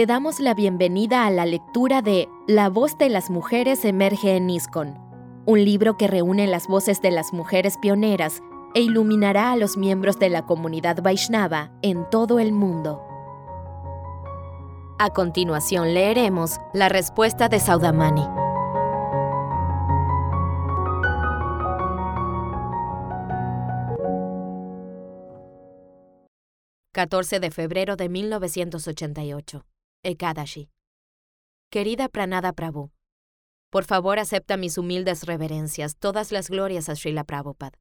Te damos la bienvenida a la lectura de La voz de las mujeres emerge en ISCON, un libro que reúne las voces de las mujeres pioneras e iluminará a los miembros de la comunidad Vaishnava en todo el mundo. A continuación leeremos la respuesta de Saudamani. 14 de febrero de 1988. Ekadashi. Querida Pranada Prabhu, por favor acepta mis humildes reverencias, todas las glorias a Srila Prabhupada.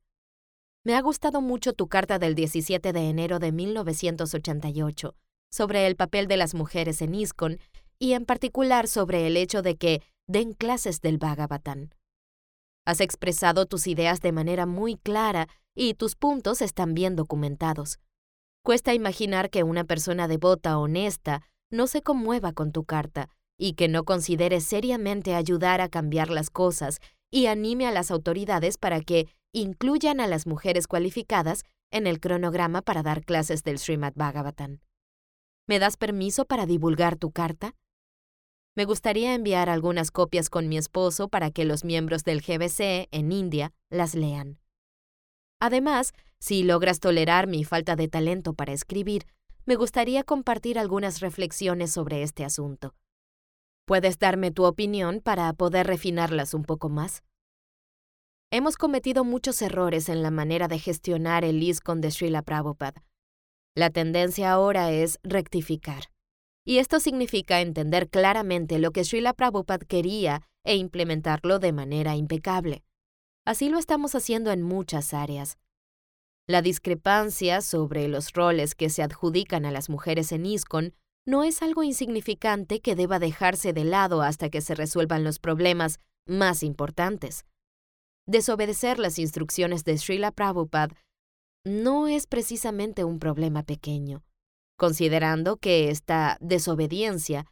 Me ha gustado mucho tu carta del 17 de enero de 1988 sobre el papel de las mujeres en ISKCON y en particular sobre el hecho de que den clases del Bhagavatam. Has expresado tus ideas de manera muy clara y tus puntos están bien documentados. Cuesta imaginar que una persona devota honesta no se conmueva con tu carta y que no considere seriamente ayudar a cambiar las cosas y anime a las autoridades para que incluyan a las mujeres cualificadas en el cronograma para dar clases del Srimad Bhagavatam. ¿Me das permiso para divulgar tu carta? Me gustaría enviar algunas copias con mi esposo para que los miembros del GBC en India las lean. Además, si logras tolerar mi falta de talento para escribir, me gustaría compartir algunas reflexiones sobre este asunto. ¿Puedes darme tu opinión para poder refinarlas un poco más? Hemos cometido muchos errores en la manera de gestionar el ISKCON de Srila Prabhupada. La tendencia ahora es rectificar. Y esto significa entender claramente lo que Srila Prabhupada quería e implementarlo de manera impecable. Así lo estamos haciendo en muchas áreas. La discrepancia sobre los roles que se adjudican a las mujeres en ISCON no es algo insignificante que deba dejarse de lado hasta que se resuelvan los problemas más importantes. Desobedecer las instrucciones de Srila Prabhupada no es precisamente un problema pequeño, considerando que esta desobediencia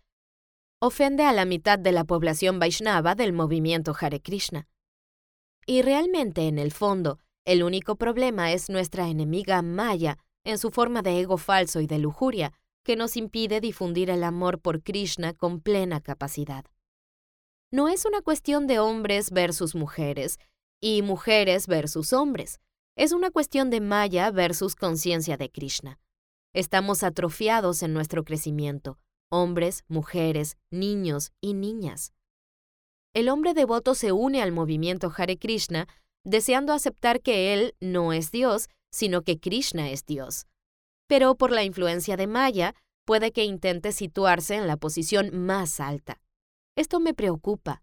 ofende a la mitad de la población Vaishnava del movimiento Hare Krishna. Y realmente, en el fondo, el único problema es nuestra enemiga Maya, en su forma de ego falso y de lujuria, que nos impide difundir el amor por Krishna con plena capacidad. No es una cuestión de hombres versus mujeres y mujeres versus hombres. Es una cuestión de Maya versus conciencia de Krishna. Estamos atrofiados en nuestro crecimiento, hombres, mujeres, niños y niñas. El hombre devoto se une al movimiento Hare Krishna deseando aceptar que él no es Dios, sino que Krishna es Dios. Pero por la influencia de Maya, puede que intente situarse en la posición más alta. Esto me preocupa.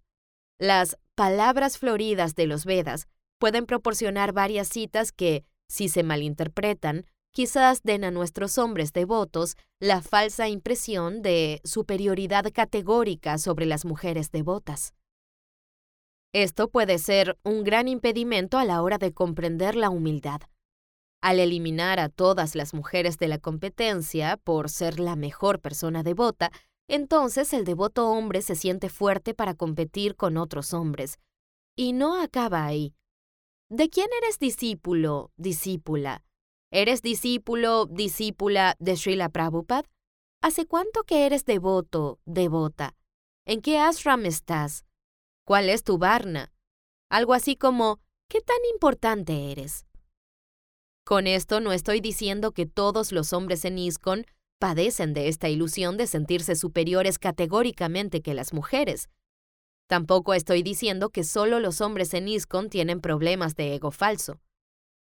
Las palabras floridas de los Vedas pueden proporcionar varias citas que, si se malinterpretan, quizás den a nuestros hombres devotos la falsa impresión de superioridad categórica sobre las mujeres devotas. Esto puede ser un gran impedimento a la hora de comprender la humildad. Al eliminar a todas las mujeres de la competencia por ser la mejor persona devota, entonces el devoto hombre se siente fuerte para competir con otros hombres. Y no acaba ahí. ¿De quién eres discípulo, discípula? ¿Eres discípulo, discípula de Srila Prabhupada? ¿Hace cuánto que eres devoto, devota? ¿En qué ashram estás? ¿Cuál es tu Varna? Algo así como, ¿qué tan importante eres? Con esto no estoy diciendo que todos los hombres en ISKCON padecen de esta ilusión de sentirse superiores categóricamente que las mujeres. Tampoco estoy diciendo que solo los hombres en ISKCON tienen problemas de ego falso.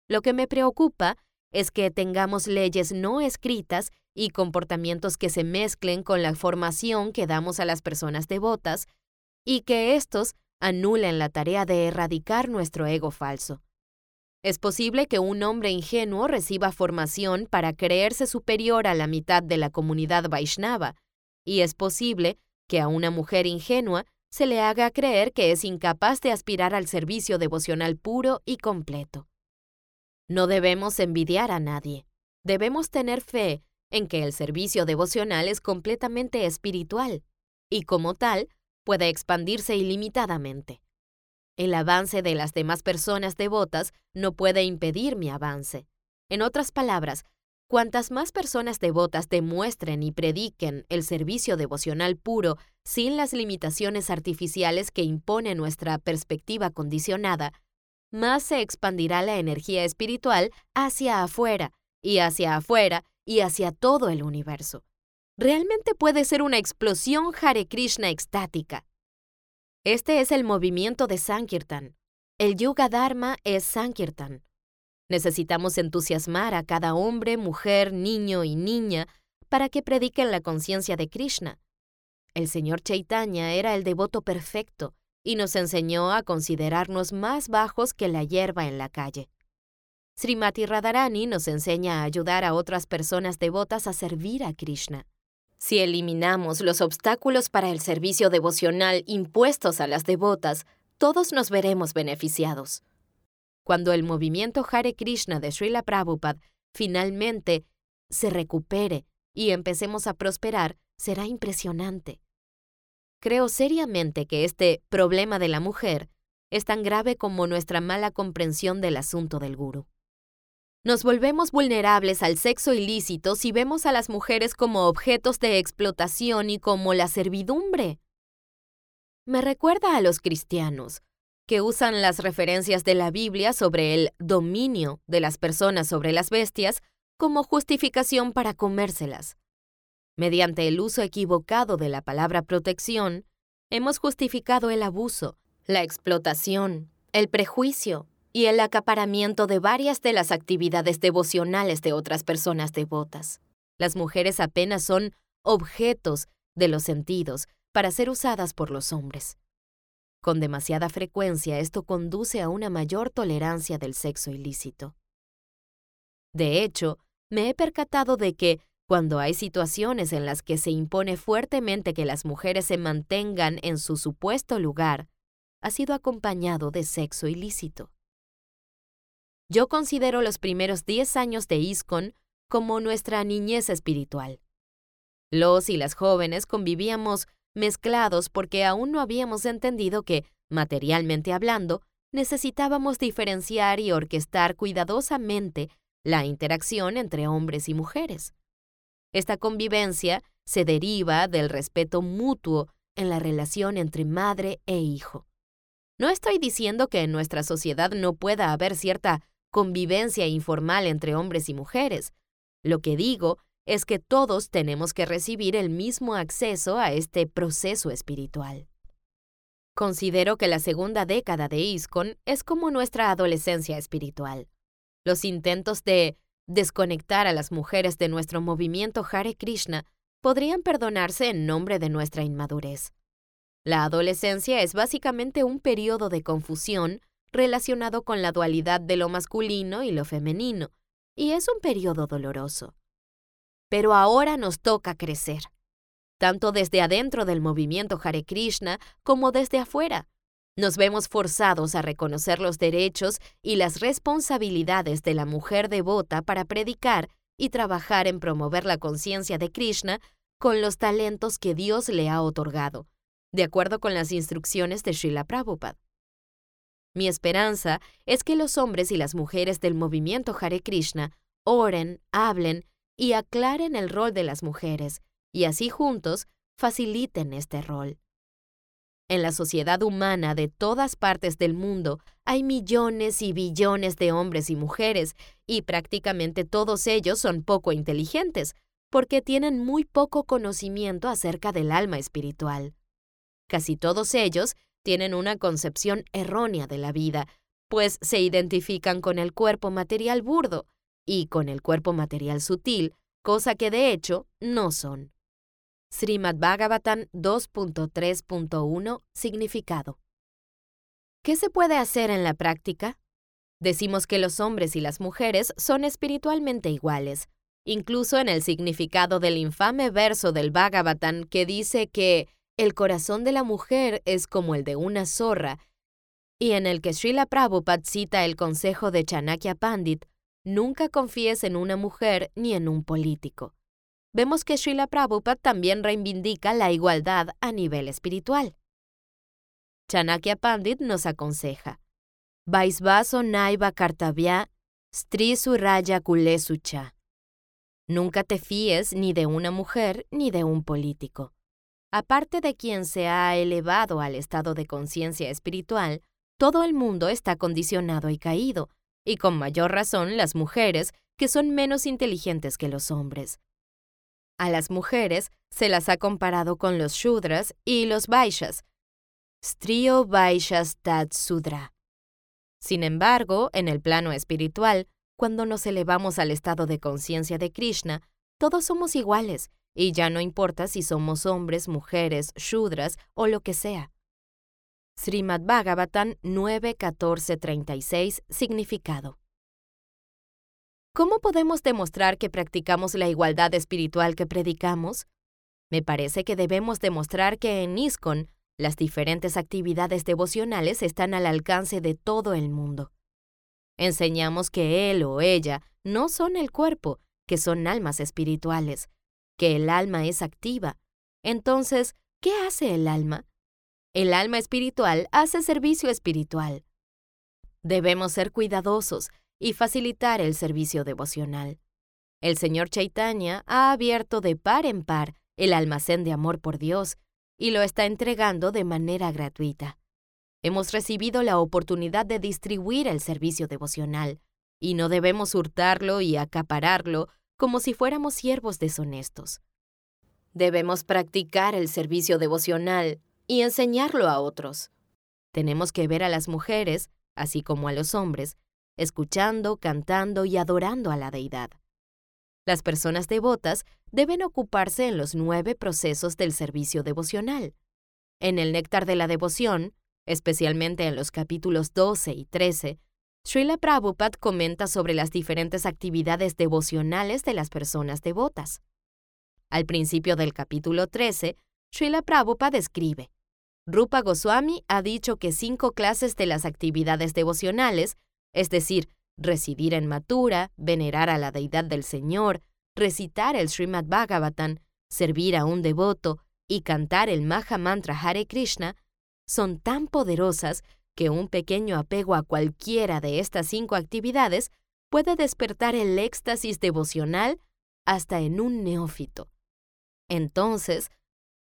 Lo que me preocupa es que tengamos leyes no escritas y comportamientos que se mezclen con la formación que damos a las personas devotas y que estos anulen la tarea de erradicar nuestro ego falso. Es posible que un hombre ingenuo reciba formación para creerse superior a la mitad de la comunidad Vaishnava, y es posible que a una mujer ingenua se le haga creer que es incapaz de aspirar al servicio devocional puro y completo. No debemos envidiar a nadie. Debemos tener fe en que el servicio devocional es completamente espiritual, y como tal, puede expandirse ilimitadamente. El avance de las demás personas devotas no puede impedir mi avance. En otras palabras, Cuantas más personas devotas demuestren y prediquen el servicio devocional puro sin las limitaciones artificiales que impone nuestra perspectiva condicionada, más se expandirá la energía espiritual hacia afuera y hacia afuera y hacia todo el universo. Realmente puede ser una explosión Hare Krishna extática. Este es el movimiento de Sankirtan. El Yuga Dharma es Sankirtan. Necesitamos entusiasmar a cada hombre, mujer, niño y niña para que prediquen la conciencia de Krishna. El señor Chaitanya era el devoto perfecto y nos enseñó a considerarnos más bajos que la hierba en la calle. Srimati Radharani nos enseña a ayudar a otras personas devotas a servir a Krishna. Si eliminamos los obstáculos para el servicio devocional impuestos a las devotas, todos nos veremos beneficiados. Cuando el movimiento Hare Krishna de Srila Prabhupada finalmente se recupere y empecemos a prosperar, será impresionante. Creo seriamente que este problema de la mujer es tan grave como nuestra mala comprensión del asunto del guru. Nos volvemos vulnerables al sexo ilícito si vemos a las mujeres como objetos de explotación y como la servidumbre. Me recuerda a los cristianos, que usan las referencias de la Biblia sobre el dominio de las personas sobre las bestias como justificación para comérselas. Mediante el uso equivocado de la palabra protección, hemos justificado el abuso, la explotación, el prejuicio y el acaparamiento de varias de las actividades devocionales de otras personas devotas. Las mujeres apenas son objetos de los sentidos para ser usadas por los hombres. Con demasiada frecuencia esto conduce a una mayor tolerancia del sexo ilícito. De hecho, me he percatado de que, cuando hay situaciones en las que se impone fuertemente que las mujeres se mantengan en su supuesto lugar, ha sido acompañado de sexo ilícito. Yo considero los primeros 10 años de ISCON como nuestra niñez espiritual. Los y las jóvenes convivíamos mezclados porque aún no habíamos entendido que, materialmente hablando, necesitábamos diferenciar y orquestar cuidadosamente la interacción entre hombres y mujeres. Esta convivencia se deriva del respeto mutuo en la relación entre madre e hijo. No estoy diciendo que en nuestra sociedad no pueda haber cierta convivencia informal entre hombres y mujeres. Lo que digo es que todos tenemos que recibir el mismo acceso a este proceso espiritual. Considero que la segunda década de ISKCON es como nuestra adolescencia espiritual. Los intentos de desconectar a las mujeres de nuestro movimiento Hare Krishna podrían perdonarse en nombre de nuestra inmadurez. La adolescencia es básicamente un periodo de confusión relacionado con la dualidad de lo masculino y lo femenino, y es un periodo doloroso. Pero ahora nos toca crecer, tanto desde adentro del movimiento Hare Krishna como desde afuera. Nos vemos forzados a reconocer los derechos y las responsabilidades de la mujer devota para predicar y trabajar en promover la conciencia de Krishna con los talentos que Dios le ha otorgado, de acuerdo con las instrucciones de Srila Prabhupada. Mi esperanza es que los hombres y las mujeres del movimiento Hare Krishna oren, hablen y aclaren el rol de las mujeres, y así juntos faciliten este rol. En la sociedad humana de todas partes del mundo hay millones y billones de hombres y mujeres, y prácticamente todos ellos son poco inteligentes, porque tienen muy poco conocimiento acerca del alma espiritual. Casi todos ellos tienen una concepción errónea de la vida, pues se identifican con el cuerpo material burdo, y con el cuerpo material sutil, cosa que de hecho no son. Srimad Bhagavatam 2.3.1 Significado. ¿Qué se puede hacer en la práctica? Decimos que los hombres y las mujeres son espiritualmente iguales, incluso en el significado del infame verso del Bhagavatam que dice que el corazón de la mujer es como el de una zorra, y en el que Srila Prabhupada cita el consejo de Chanakya Pandit Nunca confíes en una mujer ni en un político. Vemos que Srila Prabhupada también reivindica la igualdad a nivel espiritual. Chanakya Pandit nos aconseja: Vaisvaso naiva kartavya stri suraya kulesucha. Nunca te fíes ni de una mujer ni de un político. Aparte de quien se ha elevado al estado de conciencia espiritual, todo el mundo está condicionado y caído, y con mayor razón las mujeres, que son menos inteligentes que los hombres. A las mujeres se las ha comparado con los Shudras y los Vaishyas. Strio Vaishyas Tat Sudra. Sin embargo, en el plano espiritual, cuando nos elevamos al estado de conciencia de Krishna, todos somos iguales, y ya no importa si somos hombres, mujeres, Shudras o lo que sea. Srimad Bhagavatam 9.14.36 Significado ¿Cómo podemos demostrar que practicamos la igualdad espiritual que predicamos? Me parece que debemos demostrar que en ISKCON las diferentes actividades devocionales están al alcance de todo el mundo. Enseñamos que él o ella no son el cuerpo, que son almas espirituales, que el alma es activa. Entonces, ¿qué hace el alma? El alma espiritual hace servicio espiritual. Debemos ser cuidadosos y facilitar el servicio devocional. El Señor Chaitanya ha abierto de par en par el almacén de amor por Dios y lo está entregando de manera gratuita. Hemos recibido la oportunidad de distribuir el servicio devocional y no debemos hurtarlo y acapararlo como si fuéramos siervos deshonestos. Debemos practicar el servicio devocional y enseñarlo a otros. Tenemos que ver a las mujeres, así como a los hombres, escuchando, cantando y adorando a la deidad. Las personas devotas deben ocuparse en los nueve procesos del servicio devocional. En el néctar de la devoción, especialmente en los capítulos 12 y 13, Srila Prabhupada comenta sobre las diferentes actividades devocionales de las personas devotas. Al principio del capítulo 13, Srila Prabhupada escribe, Rupa Goswami ha dicho que cinco clases de las actividades devocionales, es decir, residir en Mathura, venerar a la deidad del Señor, recitar el Srimad Bhagavatam, servir a un devoto y cantar el Maha Mantra Hare Krishna, son tan poderosas que un pequeño apego a cualquiera de estas cinco actividades puede despertar el éxtasis devocional hasta en un neófito. Entonces,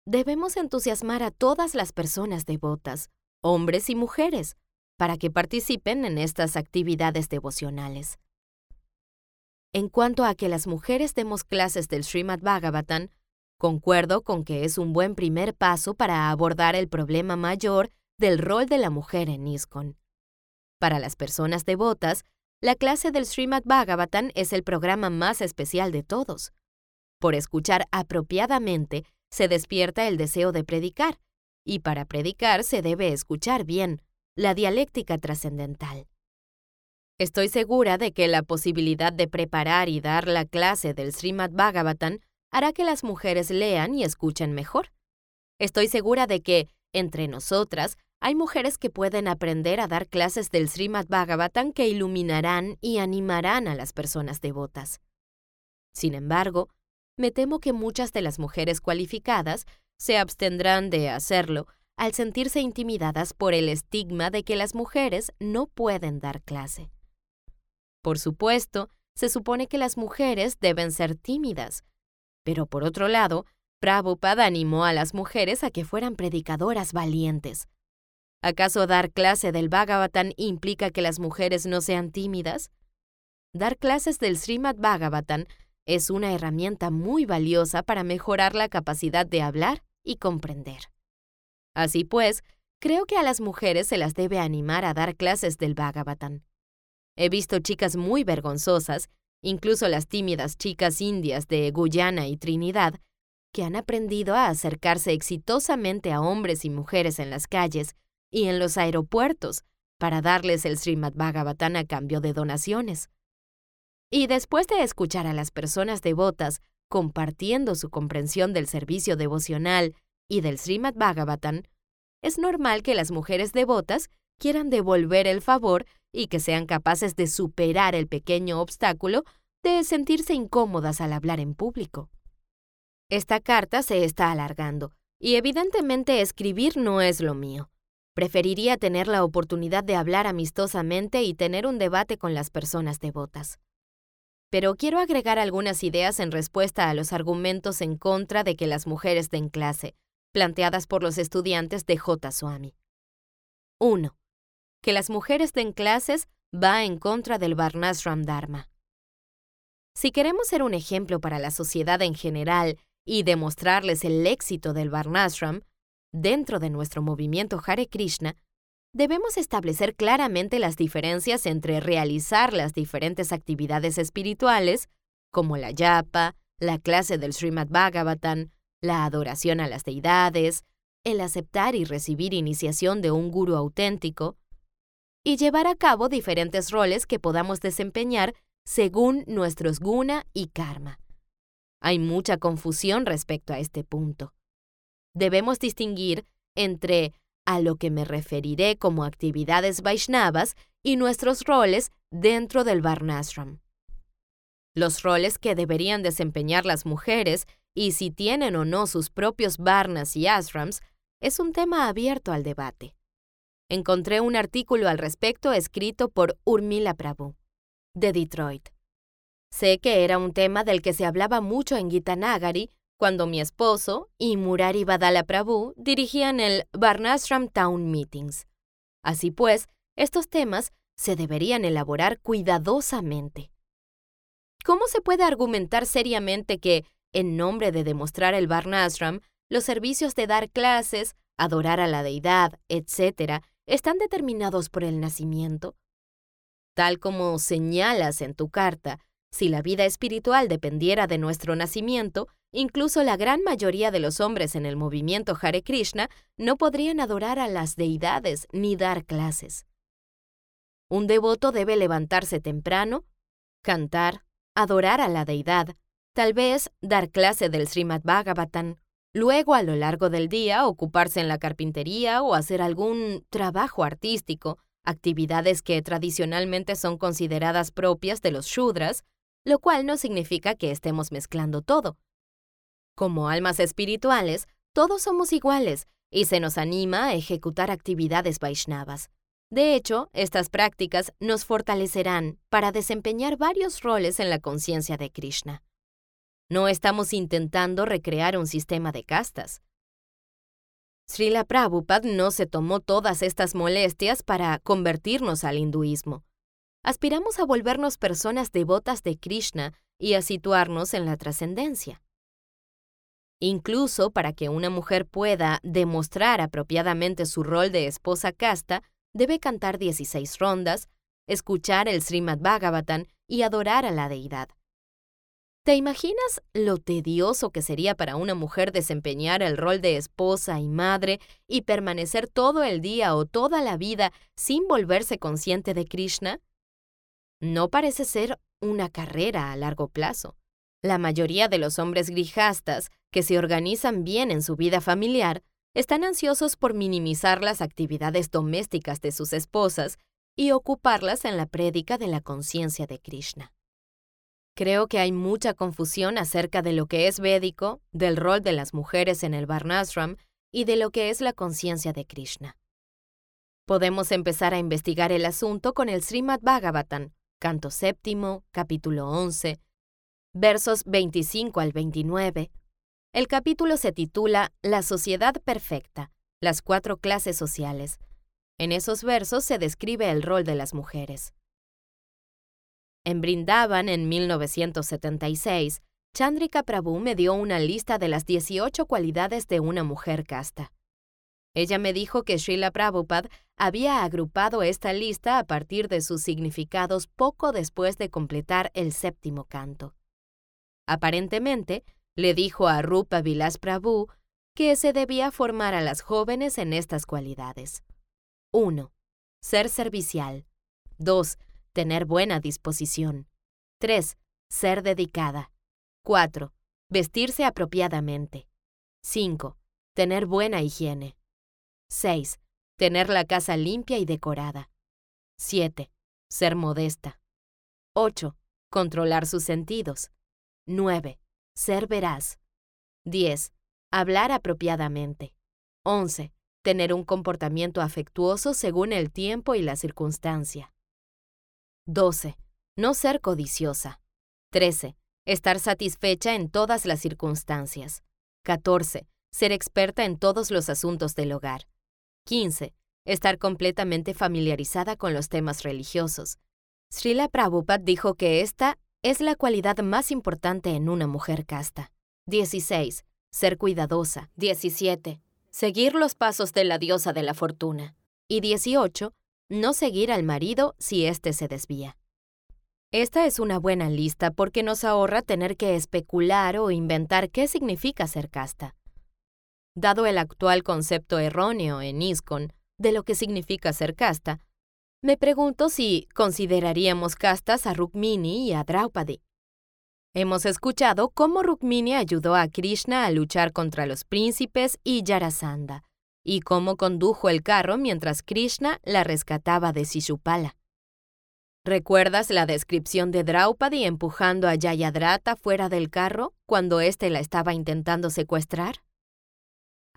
debemos entusiasmar a todas las personas devotas, hombres y mujeres, para que participen en estas actividades devocionales. En cuanto a que las mujeres demos clases del Srimad Bhagavatam, concuerdo con que es un buen primer paso para abordar el problema mayor del rol de la mujer en ISKCON. Para las personas devotas, la clase del Srimad Bhagavatam es el programa más especial de todos. Por escuchar apropiadamente, se despierta el deseo de predicar, y para predicar se debe escuchar bien, la dialéctica trascendental. Estoy segura de que la posibilidad de preparar y dar la clase del Srimad Bhagavatam hará que las mujeres lean y escuchen mejor. Estoy segura de que, entre nosotras, hay mujeres que pueden aprender a dar clases del Srimad Bhagavatam que iluminarán y animarán a las personas devotas. Sin embargo, me temo que muchas de las mujeres cualificadas se abstendrán de hacerlo al sentirse intimidadas por el estigma de que las mujeres no pueden dar clase. Por supuesto, se supone que las mujeres deben ser tímidas, pero por otro lado, Prabhupada animó a las mujeres a que fueran predicadoras valientes, ¿Acaso dar clase del Bhagavatam implica que las mujeres no sean tímidas? Dar clases del Srimad Bhagavatam es una herramienta muy valiosa para mejorar la capacidad de hablar y comprender. Así pues, creo que a las mujeres se las debe animar a dar clases del Bhagavatam. He visto chicas muy vergonzosas, incluso las tímidas chicas indias de Guyana y Trinidad, que han aprendido a acercarse exitosamente a hombres y mujeres en las calles y en los aeropuertos para darles el Srimad Bhagavatam a cambio de donaciones. Y después de escuchar a las personas devotas compartiendo su comprensión del servicio devocional y del Srimad Bhagavatam, es normal que las mujeres devotas quieran devolver el favor y que sean capaces de superar el pequeño obstáculo de sentirse incómodas al hablar en público. Esta carta se está alargando, y evidentemente escribir no es lo mío. Preferiría tener la oportunidad de hablar amistosamente y tener un debate con las personas devotas. pero quiero agregar algunas ideas en respuesta a los argumentos en contra de que las mujeres den clase, planteadas por los estudiantes de J. Swami. 1. Que las mujeres den clases va en contra del Varnashram Dharma. Si queremos ser un ejemplo para la sociedad en general y demostrarles el éxito del Varnashram, dentro de nuestro movimiento Hare Krishna, debemos establecer claramente las diferencias entre realizar las diferentes actividades espirituales, como la yapa, la clase del Srimad Bhagavatam, la adoración a las deidades, el aceptar y recibir iniciación de un guru auténtico, y llevar a cabo diferentes roles que podamos desempeñar según nuestros guna y karma. Hay mucha confusión respecto a este punto. Debemos distinguir entre a lo que me referiré como actividades Vaishnavas y nuestros roles dentro del Varnashram. Los roles que deberían desempeñar las mujeres y si tienen o no sus propios varnas y ashrams es un tema abierto al debate. Encontré un artículo al respecto escrito por Urmila Prabhu, de Detroit. Sé que era un tema del que se hablaba mucho en Gitanagari cuando mi esposo y Murari Badala Prabhu dirigían el Varnashram Town Meetings. Así pues, estos temas se deberían elaborar cuidadosamente. ¿Cómo se puede argumentar seriamente que, en nombre de demostrar el Varnashram, los servicios de dar clases, adorar a la deidad, etc., están determinados por el nacimiento? Tal como señalas en tu carta, si la vida espiritual dependiera de nuestro nacimiento, incluso la gran mayoría de los hombres en el movimiento Hare Krishna no podrían adorar a las deidades ni dar clases. Un devoto debe levantarse temprano, cantar, adorar a la deidad, tal vez dar clase del Srimad Bhagavatam, luego a lo largo del día ocuparse en la carpintería o hacer algún trabajo artístico, actividades que tradicionalmente son consideradas propias de los Shudras, lo cual no significa que estemos mezclando todo. Como almas espirituales, todos somos iguales y se nos anima a ejecutar actividades Vaishnavas. De hecho, estas prácticas nos fortalecerán para desempeñar varios roles en la conciencia de Krishna. No estamos intentando recrear un sistema de castas. Srila Prabhupada no se tomó todas estas molestias para convertirnos al hinduismo aspiramos a volvernos personas devotas de Krishna y a situarnos en la trascendencia. Incluso para que una mujer pueda demostrar apropiadamente su rol de esposa casta, debe cantar 16 rondas, escuchar el Srimad Bhagavatam y adorar a la deidad. ¿Te imaginas lo tedioso que sería para una mujer desempeñar el rol de esposa y madre y permanecer todo el día o toda la vida sin volverse consciente de Krishna? No parece ser una carrera a largo plazo. La mayoría de los hombres grijastas que se organizan bien en su vida familiar están ansiosos por minimizar las actividades domésticas de sus esposas y ocuparlas en la prédica de la conciencia de Krishna. Creo que hay mucha confusión acerca de lo que es védico, del rol de las mujeres en el Varnashram y de lo que es la conciencia de Krishna. Podemos empezar a investigar el asunto con el Srimad Bhagavatam, canto séptimo, capítulo 11, versos 25 al 29. El capítulo se titula La sociedad perfecta, las cuatro clases sociales. En esos versos se describe el rol de las mujeres. En Brindavan, en 1976, Chandrika Prabhu me dio una lista de las 18 cualidades de una mujer casta. Ella me dijo que Srila Prabhupada había agrupado esta lista a partir de sus significados poco después de completar el séptimo canto. Aparentemente, le dijo a Rupa Vilas Prabhu que se debía formar a las jóvenes en estas cualidades. 1. Ser servicial. 2. Tener buena disposición. 3. Ser dedicada. 4. Vestirse apropiadamente. 5. Tener buena higiene. 6. Tener la casa limpia y decorada. 7. Ser modesta. 8. Controlar sus sentidos. 9. Ser veraz. 10. Hablar apropiadamente. 11. Tener un comportamiento afectuoso según el tiempo y la circunstancia. 12. No ser codiciosa. 13. Estar satisfecha en todas las circunstancias. 14. Ser experta en todos los asuntos del hogar. 15. Estar completamente familiarizada con los temas religiosos. Srila Prabhupada dijo que esta es la cualidad más importante en una mujer casta. 16. Ser cuidadosa. 17. Seguir los pasos de la diosa de la fortuna. Y 18. No seguir al marido si éste se desvía. Esta es una buena lista porque nos ahorra tener que especular o inventar qué significa ser casta. Dado el actual concepto erróneo en ISKCON de lo que significa ser casta, me pregunto si consideraríamos castas a Rukmini y a Draupadi. Hemos escuchado cómo Rukmini ayudó a Krishna a luchar contra los príncipes y Yarasandha, y cómo condujo el carro mientras Krishna la rescataba de Sishupala. ¿Recuerdas la descripción de Draupadi empujando a Jayadratha fuera del carro cuando éste la estaba intentando secuestrar?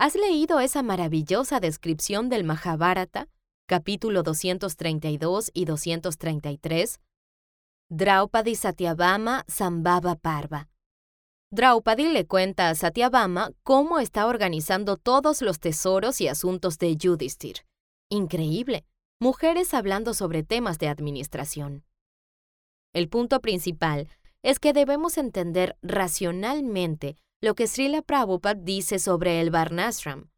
¿Has leído esa maravillosa descripción del Mahabharata, capítulo 232 y 233? Draupadi Satyabhama Sambhava Parva. Draupadi le cuenta a Satyabhama cómo está organizando todos los tesoros y asuntos de Yudhishthir. Increíble. Mujeres hablando sobre temas de administración. El punto principal es que debemos entender racionalmente lo que Srila Prabhupada dice sobre el Varnashram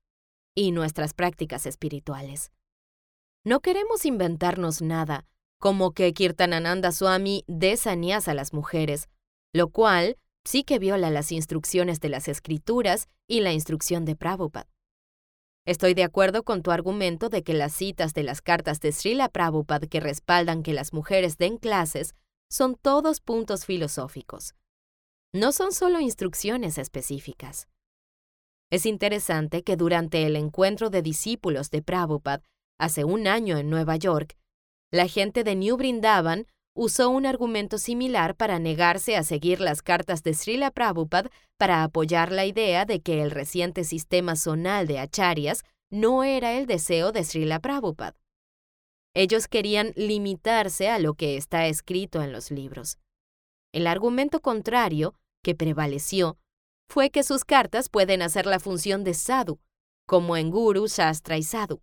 y nuestras prácticas espirituales. No queremos inventarnos nada, como que Kirtanananda Swami dé a las mujeres, lo cual sí que viola las instrucciones de las escrituras y la instrucción de Prabhupada. Estoy de acuerdo con tu argumento de que las citas de las cartas de Srila Prabhupada que respaldan que las mujeres den clases son todos puntos filosóficos. No son solo instrucciones específicas. Es interesante que durante el encuentro de discípulos de Prabhupada hace un año en Nueva York, la gente de New Brindavan usó un argumento similar para negarse a seguir las cartas de Srila Prabhupada para apoyar la idea de que el reciente sistema zonal de acharyas no era el deseo de Srila Prabhupada. Ellos querían limitarse a lo que está escrito en los libros. El argumento contrario, que prevaleció, fue que sus cartas pueden hacer la función de sadhu, como en Guru, Shastra y Sadhu.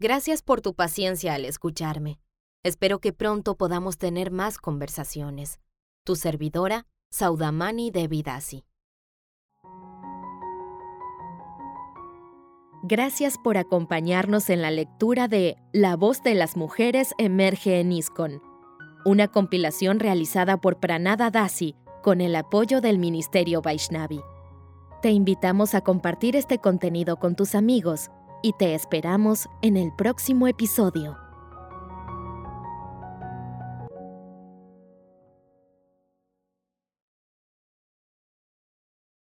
Gracias por tu paciencia al escucharme. Espero que pronto podamos tener más conversaciones. Tu servidora, Saudamani Devidasi. Gracias por acompañarnos en la lectura de La voz de las mujeres emerge en ISKCON, una compilación realizada por Pranada Dasi con el apoyo del Ministerio Vaishnavi. Te invitamos a compartir este contenido con tus amigos y te esperamos en el próximo episodio.